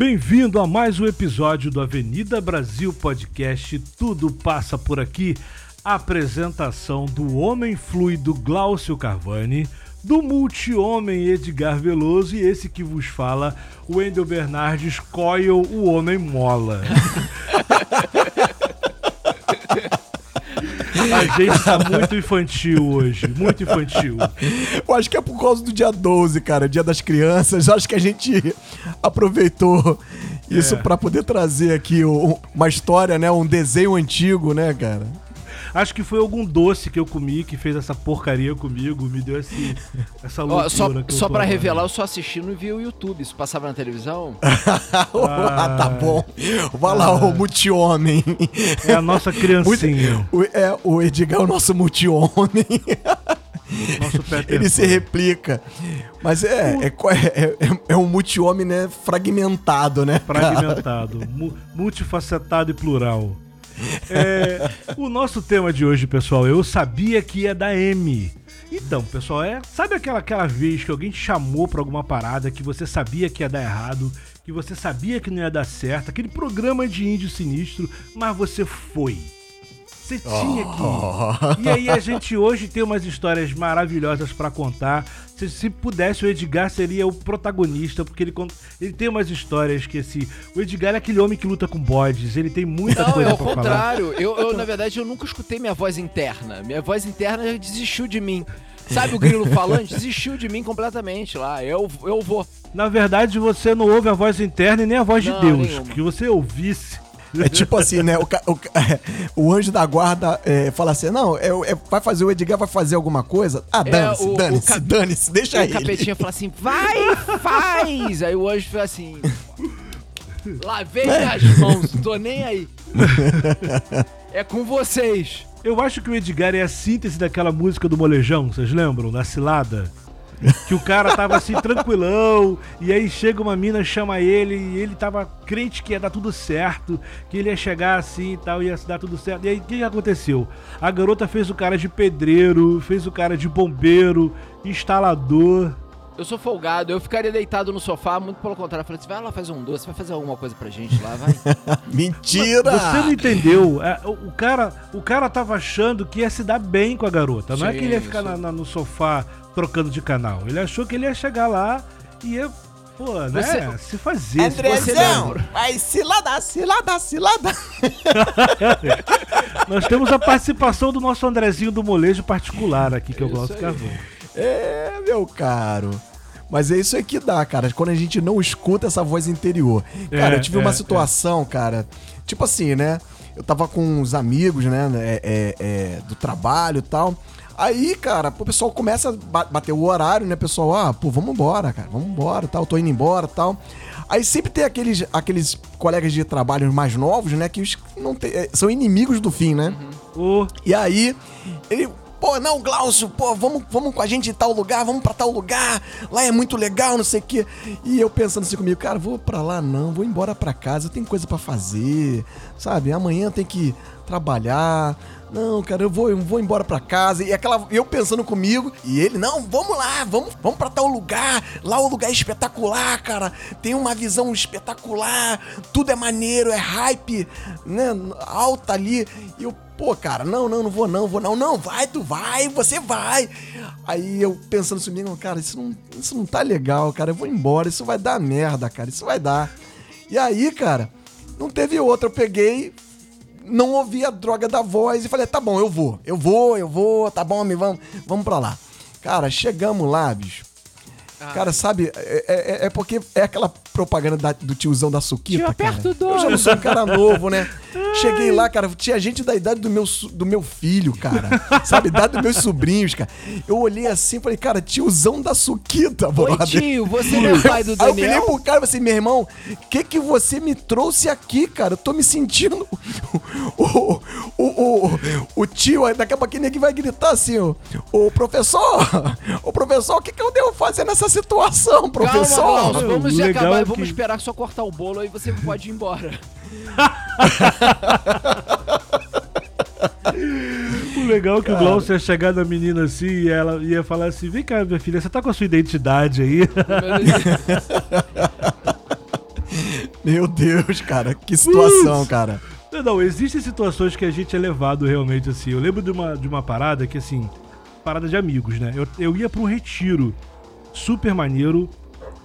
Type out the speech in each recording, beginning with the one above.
Bem-vindo a mais um episódio do Avenida Brasil Podcast Tudo Passa Por Aqui. Apresentação do Homem Fluido Glaucio Carvani, do multi-homem Edgar Veloso e esse que vos fala, Wendel Bernardes Coyle, o Homem Mola. A gente tá muito infantil hoje, muito infantil. Eu acho que é por causa do dia 12, cara, dia das crianças. Eu acho que a gente aproveitou isso É. pra poder trazer aqui uma história, né? Um desenho antigo, né, cara? Acho que foi algum doce que eu comi que fez essa porcaria comigo, me deu esse, essa loucura Ó, só que só agora. revelar, eu só assisti no vi o YouTube. Isso passava na televisão? Ah, tá bom. Vai lá, o multi-homem. É a nossa criancinha, O, é, o Edgar é o nosso multi-homem. Ele se replica. Mas é, é, é, é- é um multi-homem, né? Fragmentado, né? fragmentado, mu- multifacetado e plural. É, o nosso tema de hoje, pessoal, eu sabia que ia dar M. Então, pessoal, é, sabe aquela, aquela vez que alguém te chamou pra alguma parada que você sabia que ia dar errado, que você sabia que não ia dar certo, aquele programa de índio sinistro, mas você foi. Você tinha que ir. E aí a gente hoje tem umas histórias maravilhosas pra contar. Se, se pudesse, o Edgar seria o protagonista, porque ele, ele tem umas histórias que esse. O Edgar é aquele homem que luta com bodes, ele tem muita Não, coisa é o pra falar. contrário. Eu, eu, na verdade, eu nunca escutei minha voz interna. Minha voz interna já desistiu de mim. Sabe o grilo falante? Desistiu de mim completamente lá. Eu, eu vou. Na verdade, você não ouve a voz interna e nem a voz de Não, Deus. nenhuma. Que você ouvisse. É tipo assim, né? O, o o anjo da guarda é, fala assim: não, é, é- vai fazer o Edgar, vai fazer alguma coisa? Ah, É, dane-se, o dane-se, cap- dane-se, deixa Aí ele. o capetinha fala assim: vai, faz! Aí o anjo fala assim: lavei minhas mãos, tô nem aí. É com vocês. Eu acho que o Edgar é a síntese daquela música do Molejão, vocês lembram? Da cilada? Que o cara tava assim, tranquilão, e aí chega uma mina, chama ele, e ele tava crente que ia dar tudo certo, que ele ia chegar assim e tal, ia dar tudo certo. E aí o que que aconteceu? A garota fez o cara de pedreiro, fez o cara de bombeiro, instalador. Eu sou folgado, eu ficaria deitado no sofá, muito pelo contrário. Eu falei assim: vai lá fazer um doce, vai fazer alguma coisa pra gente lá, vai. Mentira! Você não entendeu? É, o, o cara, o cara tava achando que ia se dar bem com a garota. Não é Sim, que ele ia ficar na- na- no sofá trocando de canal. Ele achou que ele ia chegar lá e ia, pô, né? Você- Se fazer. Andrezão, vai se ladar, se ladar, se ladar. Nós temos a participação do nosso Andrezinho do molejo particular aqui, que eu Isso gosto. Carvão. É, meu caro. Mas é isso aí que dá, cara. Quando a gente não escuta essa voz interior. Cara, É, eu tive é, uma situação, cara. Tipo assim, né? Eu tava com uns amigos, né? é, é, é, do trabalho e tal. Aí, cara, pô, o pessoal começa a ba- bater o horário, né, pessoal? Ah, pô, vamos embora, cara. Vamos embora, tal. Tô indo embora, tal. Aí sempre tem aqueles, aqueles colegas de trabalho mais novos, né? Que não tem- é, são inimigos do fim, né? Ô, E aí, ele, pô, não, Glaucio, pô, vamos, vamos com a gente em tal lugar, vamos pra tal lugar, lá é muito legal, não sei o quê. E eu pensando assim comigo, cara, vou pra lá não, vou embora pra casa, eu tenho coisa pra fazer, sabe? Amanhã tem que trabalhar. Não, cara, eu vou, eu vou embora pra casa. E aquela, eu pensando comigo, e ele, não, vamos lá, vamos, vamos para tal lugar. Lá o lugar é espetacular, cara. Tem uma visão espetacular, tudo é maneiro, é hype, né? Alta ali. E eu, pô, cara, não, não, não vou não, vou não. Não, vai, tu vai, você vai. Aí eu pensando comigo, cara, isso não, isso não tá legal, cara. Eu vou embora, isso vai dar merda, cara. Isso vai dar. E aí, cara, não teve outra. Eu peguei, não ouvi a droga da voz e falei, tá bom, eu vou, eu vou, eu vou, tá bom, me vamos, vamos pra lá. Cara, chegamos lá, bicho. Cara, sabe, é, é- é porque é aquela propaganda da- do tiozão da Suquita, Tio, cara. o Eu já não sou um cara novo, né? Cheguei lá, cara, tinha gente da idade do meu, do meu filho, cara. Sabe, idade dos meus sobrinhos, cara. Eu olhei assim e falei, cara, tiozão da Suquita, Oi, brother. tio, você não é pai do Aí eu Daniel? pro cara e falei assim, meu irmão, o que que você me trouxe aqui, cara? Eu tô me sentindo o, o, o, o, o tio, aí daqui a pouquinho ninguém vai gritar assim, ó, o professor, o professor, o que que eu devo fazer nessa situação, professor? Calma, vamos O já legal acabar, é vamos esperar só cortar o bolo aí você pode ir embora. O legal é que o Glaucio ia chegar na menina assim e ela ia falar assim: vem cá, minha filha, você tá com a sua identidade aí? Meu Deus, cara, que situação, Putz. cara. Não, não, existem situações que a gente é levado realmente assim. Eu lembro de uma, de uma parada que, assim, parada de amigos, né? Eu, eu ia pra um retiro super maneiro,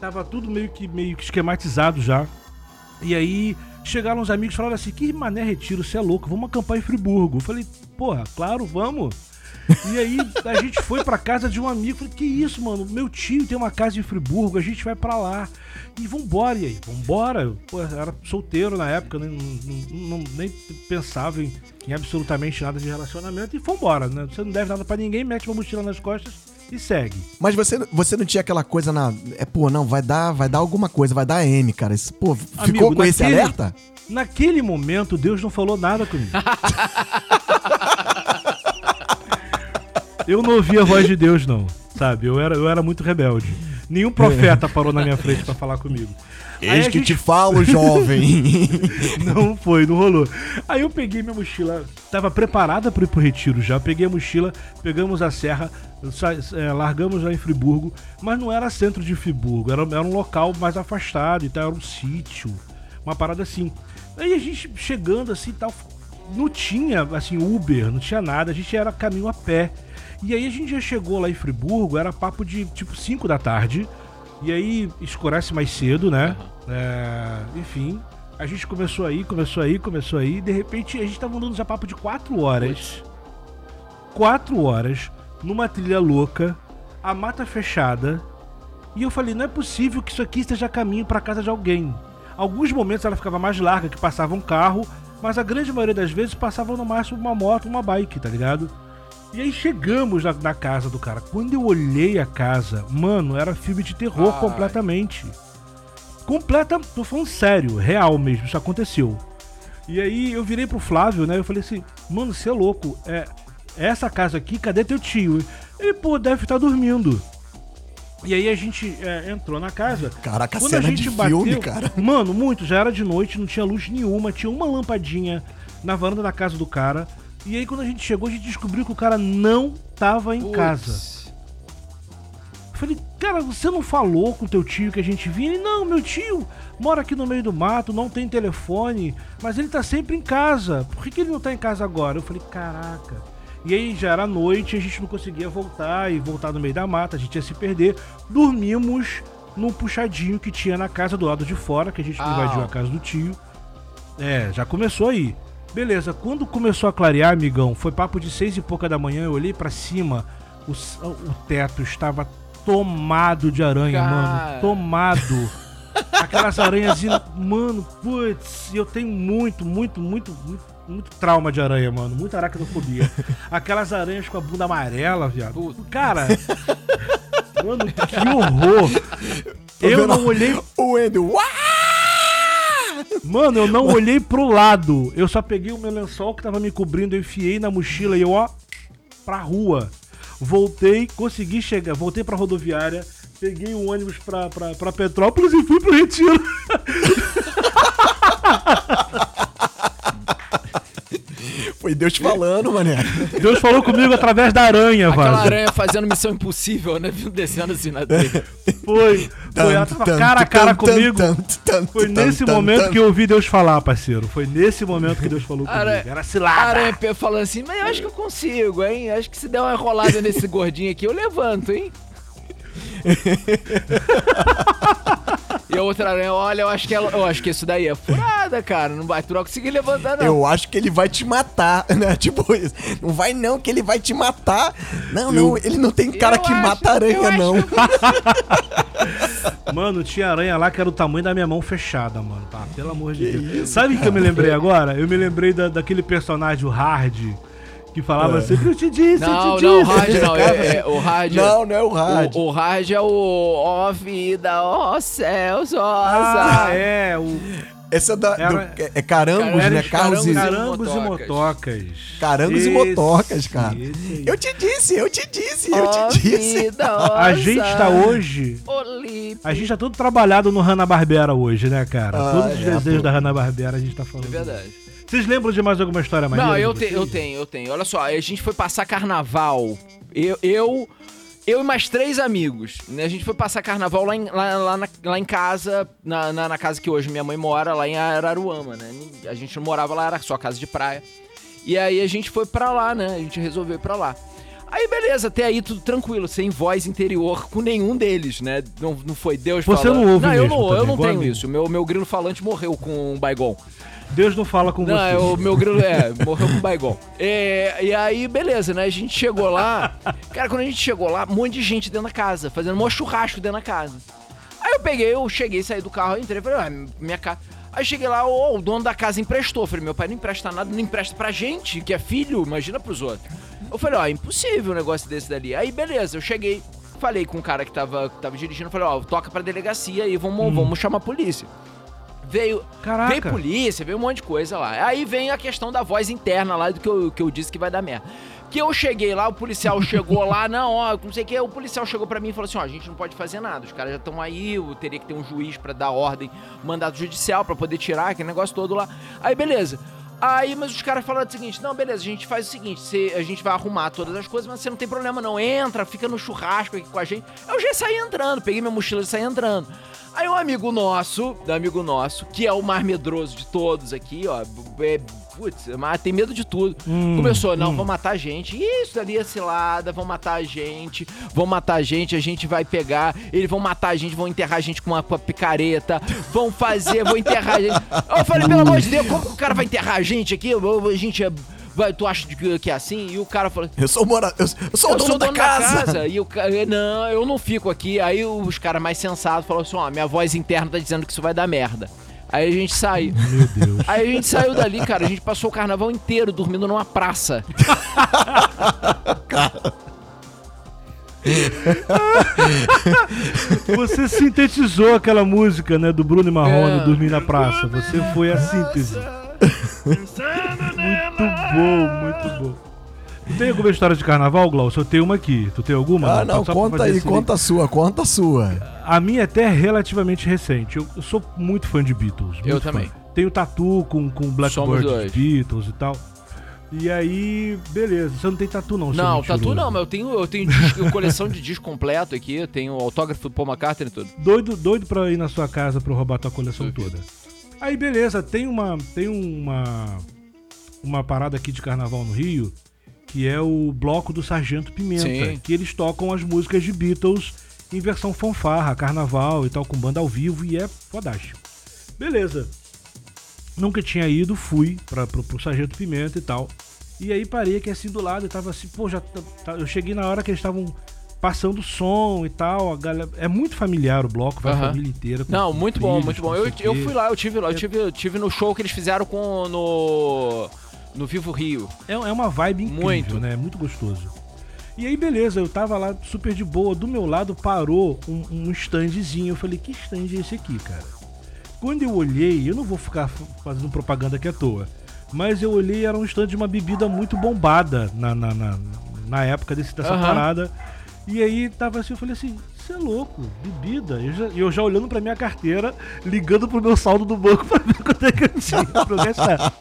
tava tudo meio que, meio que esquematizado já. E aí chegaram uns amigos e falaram assim: que mané retiro, você é louco, vamos acampar em Friburgo. Eu falei, porra, claro, vamos. E aí a gente foi pra casa de um amigo. Falei, que isso, mano? Meu tio tem uma casa em Friburgo, a gente vai pra lá. E vambora, e aí? Vambora. Pô, eu era solteiro na época, né? não, não- nem pensava em, em absolutamente nada de relacionamento. E vambora, né? Você não deve nada pra ninguém, mete uma mochila nas costas e segue. Mas você, você não tinha aquela coisa na. É, pô, não, vai dar, vai dar alguma coisa, vai dar M, cara. Isso, pô, ficou Amigo, com esse naquele- alerta? Naquele momento, Deus não falou nada comigo. eu não ouvi a voz de Deus, não. Sabe? Eu era, eu era muito rebelde. Nenhum profeta parou na minha frente pra falar comigo. Eis que gente- te falo, jovem. Não foi, não rolou. Aí eu peguei minha mochila, tava preparada para ir pro retiro já. Peguei a mochila, pegamos a serra, é, largamos lá em Friburgo, mas não era centro de Friburgo, era, era um local mais afastado e tal, era um sítio, uma parada assim. Aí a gente chegando assim e tal, não tinha assim Uber, não tinha nada, a gente era caminho a pé. E aí a gente já chegou lá em Friburgo, era papo de tipo 5 da tarde. E aí escurece mais cedo, né? É, enfim, a gente começou aí, começou aí, começou aí. De repente a gente tava andando já papo de 4 horas. 4 horas numa trilha louca, a mata fechada. E eu falei, não é possível que isso aqui esteja caminho pra casa de alguém. Alguns momentos ela ficava mais larga, que passava um carro, mas a grande maioria das vezes passava no máximo uma moto, uma bike, tá ligado? E aí chegamos na, na casa do cara. Quando eu olhei a casa, mano, era filme de terror Ai. completamente. Completa, tô falando sério, real mesmo, isso aconteceu. E aí eu virei pro Flávio, né? Eu falei assim, mano, você é louco, é essa casa aqui, cadê teu tio? Ele, pô, deve estar dormindo. E aí a gente é, entrou na casa. Caraca, Quando a cena gente de bateu, filme, cara. Mano, muito, já era de noite, não tinha luz nenhuma, tinha uma lampadinha na varanda da casa do cara. E aí quando a gente chegou, a gente descobriu que o cara não tava em Putz. casa. Eu falei, cara, você não falou com teu tio que a gente vinha? Ele, não, meu tio mora aqui no meio do mato, não tem telefone, mas ele tá sempre em casa. Por que, que ele não tá em casa agora? Eu falei, caraca. E aí já era noite, a gente não conseguia voltar e voltar no meio da mata, a gente ia se perder. Dormimos num puxadinho que tinha na casa do lado de fora, que a gente Ah. invadiu a casa do tio. É, já começou aí. Beleza, quando começou a clarear, amigão, foi papo de seis e pouca da manhã, eu olhei pra cima, o, o teto estava tomado de aranha, Cara. mano. Tomado. Aquelas aranhas, mano, putz, eu tenho muito, muito, muito, muito, muito trauma de aranha, mano. Muita aracnofobia. Aquelas aranhas com a bunda amarela, viado. Puta. Cara, mano, que horror. Tô Eu vendo não olhei O Endo. Mano, eu não olhei pro lado. Eu só peguei o meu lençol que tava me cobrindo, eu enfiei na mochila e eu, ó, pra rua. Voltei, consegui chegar, voltei pra rodoviária, peguei um ônibus pra, pra, pra Petrópolis e fui pro Retiro. Foi Deus falando, mané. Deus falou comigo através da aranha, Aquela aranha fazendo missão impossível, né? Vindo descendo assim na trilha. Foi, foi, ela tava cara a cara comigo. Foi nesse momento que eu ouvi Deus falar, parceiro. Foi nesse momento que Deus falou comigo. Aranha- Era A cilada. aranha pe- falando assim, mas eu acho que eu consigo, hein? Acho que se der uma enrolada nesse gordinho aqui, eu levanto, hein? e a outra aranha, olha, eu acho que ela, eu acho que isso daí é furada, cara. Não vai, tu não vai conseguir levantar, não. Eu acho que ele vai te matar, né? Tipo isso. Não vai não, que ele vai te matar. Não, não, ele não tem cara Eu que acho- mata aranha, não. Mano, tinha aranha lá que era o tamanho da minha mão fechada, mano. Tá, pelo amor de Deus. Sabe o que eu me lembrei agora? Eu me lembrei da, daquele personagem, o Hard, que falava sempre, eu te disse, Não, eu te não, o disse. hard não. É, é, o hard. Não, não é o rádio. O, o hard é o ó vida, ó céus, ó Ah, é, o Esse é da. Era- do- é, é carangos, Era né? e. carangos. carangos e motocas. motocas. Carangos e Esse- motocas, cara. esse. Eu te disse, eu te disse, eu te disse. vida, A gente tá hoje... Olímpio. A gente tá todo trabalhado no Hanna-Barbera hoje, né, cara? Ah, Todos os é, desejos pô. da Hanna-Barbera a gente tá falando. É verdade. Vocês lembram de mais alguma história maneira? Não, eu, te- eu tenho, eu tenho. Olha só, a gente foi passar carnaval. Eu, eu Eu e mais três amigos. né? A gente foi passar carnaval lá em, lá, lá na, lá em casa, na, na, na casa que hoje minha mãe mora, lá em Araruama, né? A gente não morava lá, era só casa de praia. E aí a gente foi pra lá, né? A gente resolveu ir pra lá. Aí beleza, até aí tudo tranquilo, sem voz interior com nenhum deles, né? Não, não foi Deus Você falando. não ouve Não, eu não, eu não tenho isso. Meu, meu grilo falante morreu com um baigon. Deus não fala com Não, você. é, o meu grilo é, morreu com baigon. É, e aí, beleza, né? A gente chegou lá. Cara, quando a gente chegou lá, um monte de gente dentro da casa, fazendo um churrasco dentro da casa. Aí eu peguei, eu cheguei, saí do carro, entrei, falei, ah, minha casa. Aí cheguei lá, ô, o dono da casa emprestou. Falei, meu pai não empresta nada, não empresta pra gente, que é filho, imagina pros outros. Eu falei, ó, impossível um negócio desse dali. Aí, beleza, eu cheguei, falei com o cara que tava, que tava dirigindo, falei, ó, toca pra delegacia e vamos, vamos chamar a polícia. Veio, Caraca. veio polícia, veio um monte de coisa lá. Aí vem a questão da voz interna lá do que eu, que eu disse que vai dar merda. Que eu cheguei lá, o policial chegou lá, não, ó, não sei o que, o policial chegou pra mim e falou assim, ó, a gente não pode fazer nada, os caras já estão aí, eu teria que ter um juiz pra dar ordem, mandado judicial pra poder tirar aquele negócio todo lá. Aí beleza. Aí, mas os caras falaram o seguinte: não, beleza, a gente faz o seguinte: você- a gente vai arrumar todas as coisas, mas você não tem problema, não. Entra, fica no churrasco aqui com a gente. Eu já saí entrando, peguei minha mochila e saí entrando. Aí um amigo nosso, um amigo nosso, que é o mais medroso de todos aqui, ó, é, putz, mas tem medo de tudo. Hum, Começou, não, hum. vão matar a gente. Isso ali é cilada, vão matar a gente, vão matar a gente, a gente vai pegar, eles vão matar a gente, vão enterrar a gente com uma, com uma picareta, vão fazer, vão enterrar a gente. Eu falei, pelo amor de Deus, como que o cara vai enterrar a gente aqui? A gente é. Vai, tu acha que, que é assim? E o cara falou. Eu sou, mora... eu, eu sou o Eu dono, sou da, dono casa. E o cara, não, eu não fico aqui. Aí os caras mais sensatos falaram assim: ó, minha voz interna tá dizendo que isso vai dar merda. Aí a gente saiu. Meu Deus. Aí a gente saiu dali, cara. A gente passou o carnaval inteiro dormindo numa praça. Você sintetizou aquela música, né, do Bruno e Marrone, É. Dormir na Praça. Você foi a síntese. Muito bom, muito bom. Tu tem alguma história de carnaval, Glaucio? Eu tenho uma aqui. Tu tem alguma? Ah, não, pra conta aí, conta a sua, conta a sua. A minha até é relativamente recente. Eu, eu sou muito fã de Beatles. Eu muito também. fã. Tenho tatu com, com Blackbird. Beatles e tal. E aí, beleza. Você não tem tatu, não, Não, tatu não, mas eu tenho, eu tenho disco- coleção de disco completo aqui. Eu tenho autógrafo do Paul McCartney e tudo. Doido, doido pra ir na sua casa pra eu roubar tua coleção Duvido. toda. Aí, beleza, tem uma. Tem uma. Uma parada aqui de carnaval no Rio, que é o bloco do Sargento Pimenta. Sim. Que eles tocam as músicas de Beatles em versão fanfarra, carnaval e tal, com banda ao vivo, e é fodástico. Beleza. Nunca tinha ido, fui pra, pro, pro Sargento Pimenta e tal. E aí parei aqui assim do lado e tava assim, pô, já tá- tá- eu cheguei na hora que eles estavam passando som e tal. A galera, é muito familiar o bloco, vai a família inteira. Não, muito bom, trilhos, muito bom. Eu, eu fui lá, eu tive lá, eu tive, eu tive no show que eles fizeram com no no Vivo Rio. É, é uma vibe incrível, Muito. né? Muito gostoso. E aí, beleza, eu tava lá super de boa. Do meu lado parou um, um standzinho. Eu falei, que stand é esse aqui, cara? Quando eu olhei, eu não vou ficar fazendo propaganda aqui à toa, mas eu olhei era um stand de uma bebida muito bombada na, na, na, na época desse, dessa Aham. parada. E aí tava assim, eu falei assim, você é louco, bebida. E eu já, eu já olhando pra minha carteira, ligando pro meu saldo do banco pra ver quanto é que eu tinha pra eu gastar.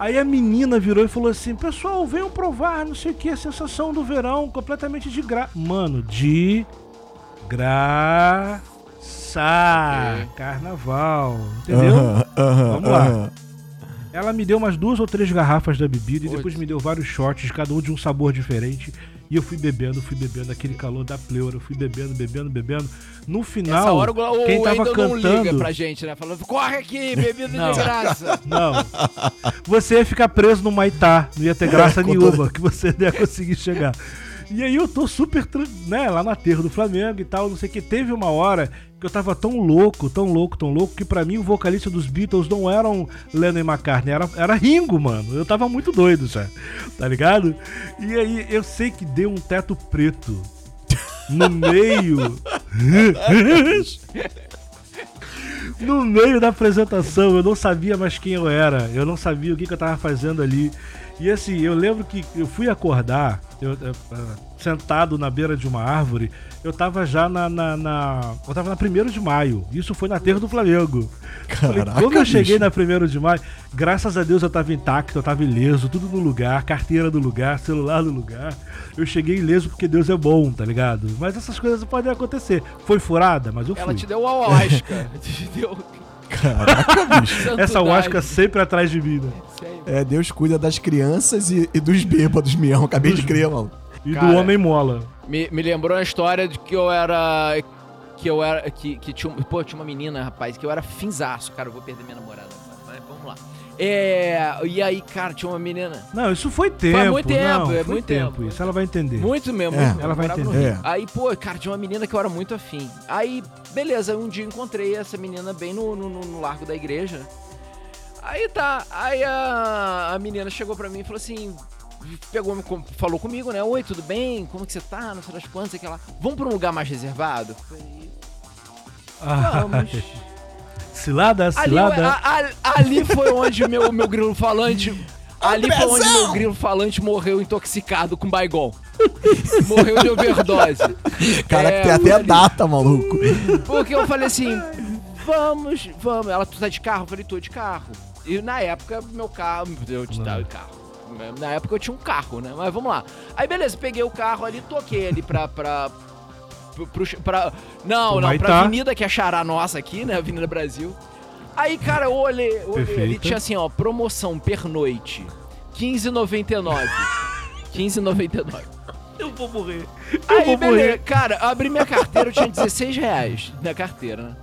Aí a menina virou e falou assim: Pessoal, venham provar, não sei o que, a sensação do verão, completamente de graça. Mano, de graça. Ok. Carnaval, entendeu? Aham, aham, Vamos lá. Ela me deu umas duas ou três garrafas da bebida e Putz. depois me deu vários shots, cada um de um sabor diferente. E eu fui bebendo, fui bebendo, aquele calor da pleura, eu fui bebendo, bebendo, bebendo. No final, Essa hora o, quem tava Wendel não liga cantando. pra gente, né? Falando, corre aqui, bebida Não. de graça. Não. Você ia ficar preso no Maitá. Não ia ter graça É, nenhuma que você não ia conseguir chegar. E aí eu tô super, tran- né, lá na terra do Flamengo e tal, não sei o que. Teve uma hora que eu tava tão louco, tão louco, tão louco, que pra mim o vocalista dos Beatles não eram Lennon e McCartney, era, era Ringo, mano. Eu tava muito doido já, tá ligado? E aí eu sei que deu um teto preto no meio. no meio da apresentação, eu não sabia mais quem eu era, eu não sabia o que, que eu tava fazendo ali. E assim, eu lembro que eu fui acordar, eu, eu, ah, sentado na beira de uma árvore, eu tava já na. na, na eu tava na 1 de maio. Isso foi na terra do Flamengo. Falei, Caraca, quando eu cheguei bicho. na 1 de maio, graças a Deus eu tava intacto, eu tava ileso, tudo no lugar, carteira no lugar, celular no lugar. Eu cheguei ileso porque Deus é bom, tá ligado? Mas essas coisas podem acontecer. Foi furada, mas eu fui. Ela te deu o ayahuasca. te deu. Caraca, bicho. Essa ayahuasca sempre atrás de mim, né? É, Deus cuida das crianças e, e dos bêbados mesmo. Acabei de crer, mano. E Cara, do homem mola. Me, me lembrou a história de que eu era. Que eu era. Que, que tinha, um- pô, tinha uma menina, rapaz, que eu era finzaço. Cara, eu vou perder minha namorada. Mas vamos lá. É. E aí, cara, tinha uma menina. Não, isso foi tempo. muito tempo, não, é foi muito tempo. tempo. Isso ela vai entender. Muito mesmo. É, muito mesmo, ela vai entender. É. Aí, pô, cara, tinha uma menina que eu era muito afim. Aí, beleza, um dia encontrei essa menina bem no, no, no- largo da igreja. Aí tá, aí a, a menina chegou pra mim e falou assim. Pegou, falou comigo, né? Oi, tudo bem? Como que você tá? Não sei das quantas, sei que lá. Vamos pra um lugar mais reservado? Falei, Ah, Vamos. cilada, Ali, cilada. a- a- ali foi onde o meu, meu grilo falante. Ali foi onde meu grilo falante morreu intoxicado com Baigon. morreu de overdose. Cara, É, tem até a ali. data, maluco. Porque eu falei assim, vamos, vamos. Ela, tu tá de carro? Eu falei, tô de carro. E na época, meu carro, eu te dava carro. Na época eu tinha um carro, né? Mas vamos lá. Aí beleza, peguei o carro ali, toquei ali pra... pra pro- pra- não, Pro não, pra Maitá. avenida que é Xará nossa aqui, né? Avenida Brasil. Aí, cara, eu olhei, olhei ali, tinha assim, ó, promoção pernoite, 15,99. 15,99. Eu vou morrer. Eu Aí, vou beleza. morrer. Cara, eu abri minha carteira, eu tinha 16 reais na carteira, né?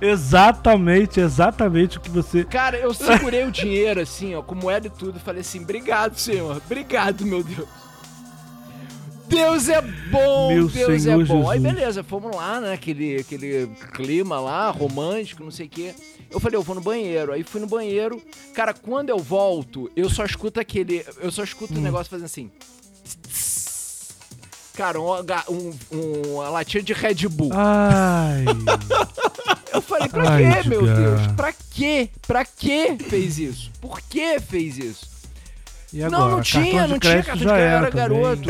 Exatamente, exatamente o que você. Cara, eu segurei o dinheiro assim, ó, com moeda e tudo, e falei assim: obrigado, senhor. Obrigado, meu Deus. Deus é bom, Meu Deus Senhor é bom. Aí Jesus. beleza, fomos lá, né? Aquele, aquele clima lá, romântico, não sei o quê. Eu falei, eu vou no banheiro. Aí fui no banheiro. Cara, quando eu volto, eu só escuto aquele. Eu só escuto o Hum. negócio fazendo assim. Cara, um, um, um- uma latinha de Red Bull. Ai. Eu falei, pra Ai, quê, meu. Deus? Pra quê? Pra quê fez isso? Por que fez isso? E agora? não, não tinha, não tinha cartão de crédito, eu era garoto.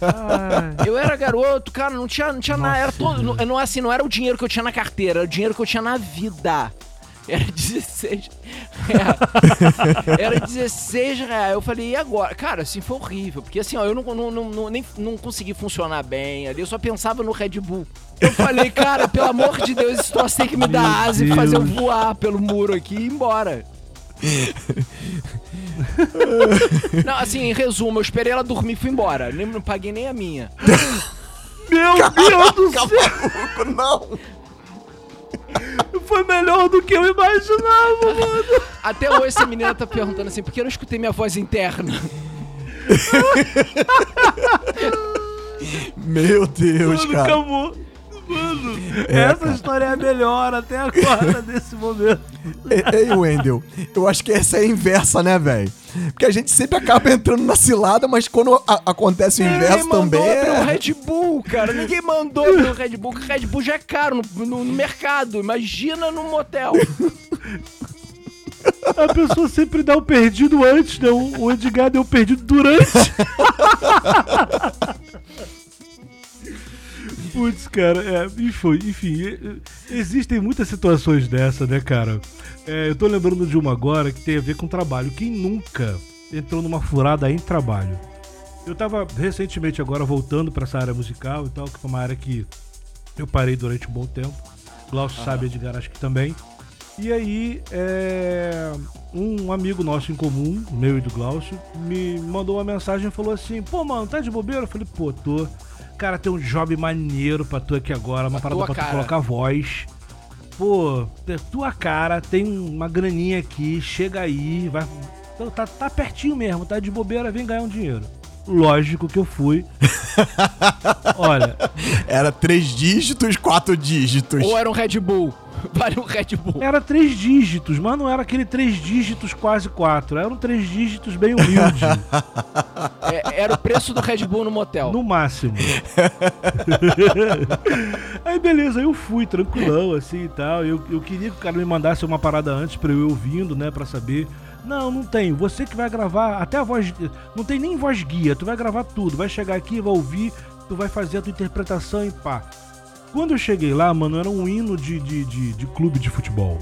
Ai. Eu era garoto, cara, não tinha, não tinha nada. Era todo. Não, não, assim, não era o dinheiro que eu tinha na carteira, era o dinheiro que eu tinha na vida. Era 16 reais. Era 16 reais. Eu falei, e agora? Cara, assim, foi horrível. Porque assim, ó, eu não, não, não, nem, não consegui funcionar bem ali. Eu só pensava no Red Bull. Eu falei, cara, pelo amor de Deus, esse troço tem que me dar Meu asa e fazer eu voar pelo muro aqui e ir embora. não, assim, em resumo, eu esperei ela dormir e fui embora. Nem, não paguei nem a minha. Meu Deus do céu! Maluco, não. Foi melhor do que eu imaginava, mano. Até hoje essa menina tá perguntando assim, por que eu não escutei minha voz interna? Meu Deus, Mano, cara. acabou. Mano, É, essa cara. história é a melhor até agora, nesse momento. Ei, Wendel, eu acho que essa é a inversa, né, velho? Porque a gente sempre acaba entrando na cilada, mas quando a- acontece o inverso Ninguém também mandou abrir um é... Red Bull, cara. Ninguém mandou abrir um Red Bull, porque Red Bull já é caro no, no- no mercado. Imagina num motel. A pessoa sempre dá o perdido antes, né? O o Edgar deu o perdido durante. Putz, cara, é, enfim, é, existem muitas situações dessa, né, cara? É, eu tô lembrando de uma agora que tem a ver com trabalho. Quem nunca entrou numa furada em trabalho? Eu tava recentemente agora voltando pra essa área musical e tal, que foi uma área que eu parei durante um bom tempo. Glaucio sabe, Edgar, acho que também. E aí, é, um amigo nosso em comum, meu e do Glaucio, me mandou uma mensagem e falou assim: Pô, mano, tá de bobeira? Eu falei: Pô, tô. Cara, tem um job maneiro pra tu aqui agora, uma Pra parada pra tu cara. colocar voz. Pô, é tua cara, tem uma graninha aqui, chega aí, vai. Então, Tá, tá pertinho mesmo, tá de bobeira, vem ganhar um dinheiro. Lógico que eu fui. Olha, Era três dígitos, quatro dígitos. Ou era um Red Bull. Vale um Red Bull. Era três dígitos, mas não era aquele três dígitos quase quatro. Eram três dígitos bem humilde, É, era o preço do Red Bull no motel. no máximo. aí beleza, eu fui tranquilão assim e tal. Eu, eu queria que o cara me mandasse uma parada antes pra eu ir ouvindo, né, pra saber Não, não tem. Você que vai gravar, até a voz. Não tem nem voz guia, tu vai gravar tudo. Vai chegar aqui, vai ouvir, tu vai fazer a tua interpretação e pá. Quando eu cheguei lá, mano, era um hino de, de, de, de clube de futebol.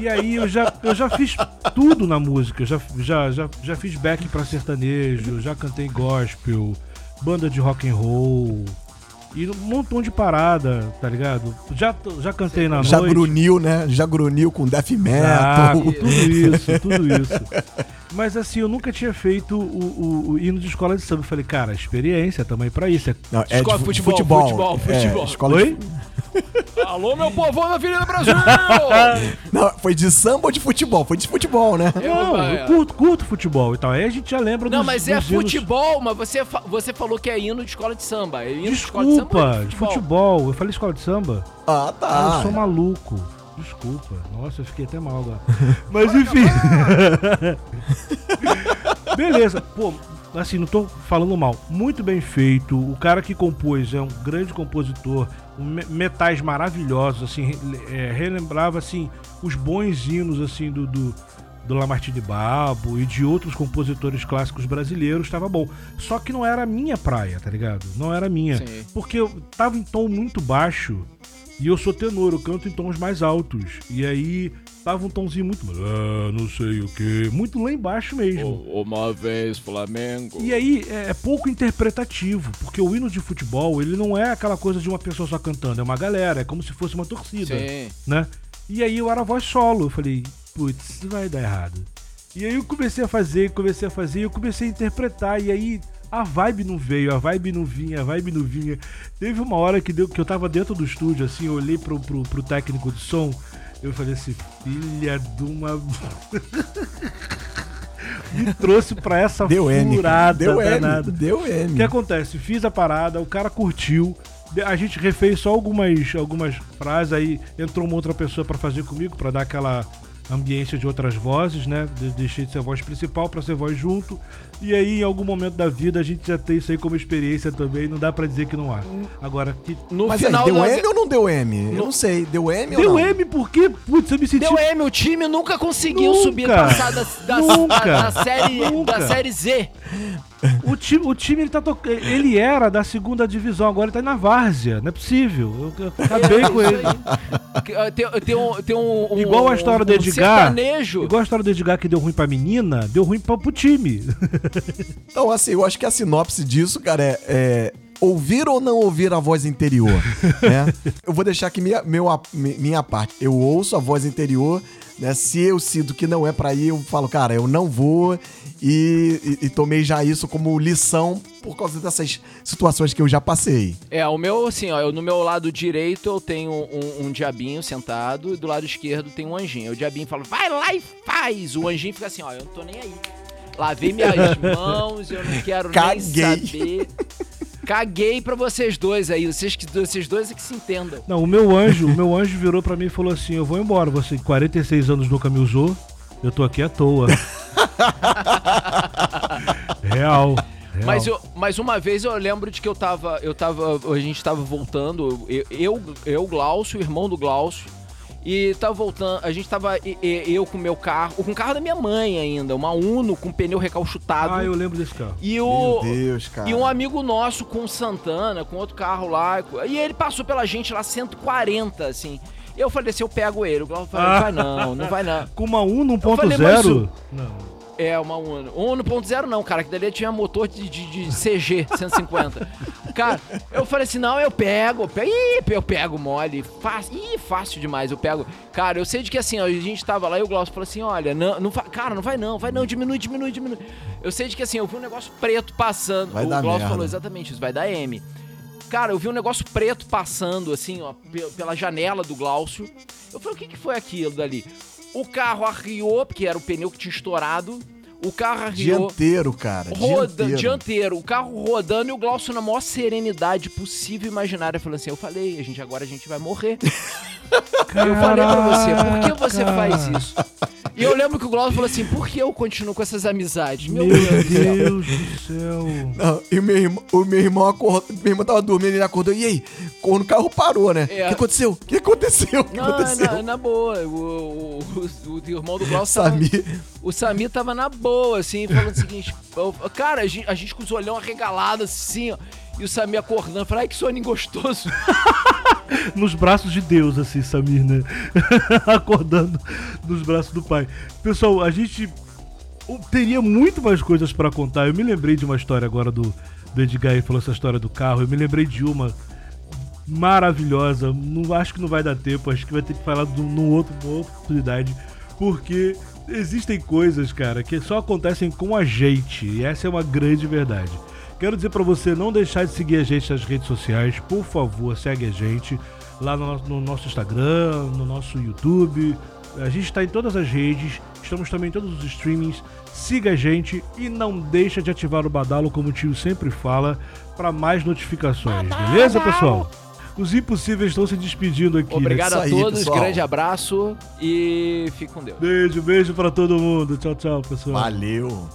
E aí eu já, eu já fiz tudo na música. Eu já, já, já, já fiz back pra sertanejo, já cantei gospel, banda de rock and roll. E um montão de parada, tá ligado? Já, já cantei na Já noite. grunhiu, né? Já grunhiu com death Ah, metal. tudo isso, tudo isso. Mas assim, eu nunca tinha feito o, o- o hino de escola de samba. Eu falei, cara, experiência também pra isso. É Não, é Escola de de fu- futebol, futebol. futebol, É, futebol. escola Oi? de... Alô, meu povão da Avenida Brasil! Não, foi de samba ou de futebol? Foi de futebol, né? Não, é. eu curto, curto futebol e tal. Aí a gente já lembra Não, dos, mas é dos hinos- futebol, mas você, fa- você falou que é hino de escola de samba. É hino de escola de samba ou Desculpa, é de futebol. Eu falei escola de samba? Ah, Ah, tá. eu sou maluco. Desculpa. Nossa, eu fiquei até mal agora. Mas enfim. Beleza. Pô, assim, não tô falando mal. Muito bem feito. O cara que compôs é um grande compositor. Me- Metais maravilhosos, assim. é, relembrava, assim, os bons hinos, assim, do... do do Lamartine Babo e de outros compositores clássicos brasileiros, estava bom. Só que não era a minha praia, tá ligado? Não era a minha. Sim. Porque eu tava em tom muito baixo e eu sou tenor, eu canto em tons mais altos. E aí tava um tomzinho muito. Ah, não sei o que. Muito lá embaixo mesmo. Uma vez, Flamengo. E aí é, é pouco interpretativo, porque o hino de futebol, ele não é aquela coisa de uma pessoa só cantando, é uma galera, é como se fosse uma torcida, Sim. né? E aí eu era voz solo, eu falei, putz, vai dar errado. E aí eu comecei a fazer, comecei a fazer, e eu comecei a interpretar, e aí a vibe não veio, a vibe não vinha, a vibe não vinha. Teve uma hora que, deu, que eu tava dentro do estúdio, assim, eu olhei pro, pro, pro técnico de som, eu falei assim, filha de uma... Me trouxe pra essa Deu M. furada Deu M. danada. Deu O que M. acontece? Fiz a parada, o cara curtiu. A gente refez só algumas, algumas frases, aí entrou uma outra pessoa pra fazer comigo, pra dar aquela ambiência de outras vozes, né? De- Deixei de ser a voz principal pra ser voz junto. E aí, em algum momento da vida, a gente já tem isso aí como experiência também. Não dá pra dizer que não há. Agora, que No Mas aí, final deu da- M ou não deu M? Eu não sei. Deu M ou deu não? M porque, putz, eu me senti. Deu M, o time nunca conseguiu Nunca. subir, passar da, da, Nunca. da- da série, Nunca. da série Z. O time, o time ele tá tocando. Ele era da segunda divisão, agora ele tá na várzea. Não é possível. Eu, eu acabei com É, isso ele. ah, Tem, tem um, tem um, um- Igual a história do um Edgar. sertanejo. Igual a história do Edgar que deu ruim pra menina, deu ruim pra, pro time. Então, assim, eu acho que a sinopse disso, cara, é, é ouvir ou não ouvir a voz interior, né? Eu vou deixar aqui minha, meu, minha parte. Eu ouço a voz interior, né? Se eu sinto que não é pra ir, eu falo, cara, eu não vou. E, e- e tomei já isso como lição por causa dessas situações que eu já passei. É, o meu, assim, ó, eu, no meu lado direito eu tenho um, um diabinho sentado e do lado esquerdo tem um anjinho. O diabinho fala, vai lá e faz! O anjinho fica assim, ó, eu não tô nem aí. Lavei minhas mãos, eu não quero Caguei. nem saber. Caguei pra vocês dois aí, vocês, que, vocês dois é que se entendam. Não, o meu anjo, o meu anjo virou pra mim e falou assim: Eu vou embora, você 46 anos nunca me usou, eu tô aqui à toa. Real. real. Mas, eu, mas uma vez eu lembro de que eu tava. Eu tava. A gente tava voltando. Eu, eu, eu Glaucio, o irmão do Glaucio. E tava voltando. A gente tava. e- e- Eu com o meu carro. Com o carro da minha mãe ainda. Uma Uno com pneu recalchutado. Ah, eu lembro desse carro. E o. Meu Deus, cara. E um amigo nosso com Santana, com outro carro lá. E ele passou pela gente lá 140, assim. Eu falei assim, eu pego ele. O Glaucio falou, não vai não, não vai não. Com uma Uno falei, mas 1.0? Não. É, uma Uno. 1.0 não, cara, que dali tinha motor de, de, de CG 150. cara, eu falei assim, não, eu pego, eu pego, eu pego mole, fácil, ih, fácil demais, eu pego. Cara, eu sei de que assim, ó, a gente tava lá e o Glaucio falou assim, olha, não, não cara, não vai não, vai não, diminui, diminui, diminui. Eu sei de que assim, eu vi um negócio preto passando, Vai o Glaucio merda. falou exatamente isso, vai dar M. Cara, eu vi um negócio preto passando, assim, ó, pe- pela janela do Glaucio. Eu falei, o que, que foi aquilo dali? O carro arriou, porque era o pneu que tinha estourado. O carro arriou. Dianteiro, cara. Roda, dianteiro. dianteiro. o carro rodando e o Glaucio na maior serenidade possível e imaginária falando assim: Eu falei, a gente agora a gente vai morrer. eu falei pra você, por que você faz isso? E eu lembro que o Glaucio falou assim: por que eu continuo com essas amizades? Meu, Meu Deus do céu. Deus do céu. Não, e o meu irmão, o meu irmão acordou, meu irmão tava dormindo, ele acordou, e aí? Quando o carro parou, né? O É. que aconteceu? O que aconteceu? O que Não, aconteceu? na, na boa. O, o, o, o irmão do Glaucio tava, Samir. O Samir tava na boa, assim, falando o seguinte: cara, a gente, a gente com os olhão arregalados assim, ó. E o Samir acordando, falando, ai que soninho gostoso. Nos braços de Deus, assim, Samir, né? Acordando nos braços do pai. Pessoal, a gente teria muito mais coisas pra contar. Eu me lembrei de uma história agora do, do Edgar, falou essa história do carro. Eu me lembrei de uma maravilhosa. Não acho que não vai dar tempo, acho que vai ter que falar de outro, numa outra oportunidade, porque existem coisas, cara, que só acontecem com a gente, e essa é uma grande verdade. Quero dizer pra você não deixar de seguir a gente nas redes sociais, por favor, segue a gente lá no, nosso- no nosso Instagram, no nosso YouTube. A gente está em todas as redes, estamos também em todos os streamings. Siga a gente e não deixa de ativar o badalo, como o tio sempre fala, para mais notificações, beleza, pessoal? Os impossíveis estão se despedindo aqui. né? Obrigado isso a todos, pessoal. grande abraço e fique com Deus. Beijo, beijo pra todo mundo. Tchau, tchau, pessoal. Valeu.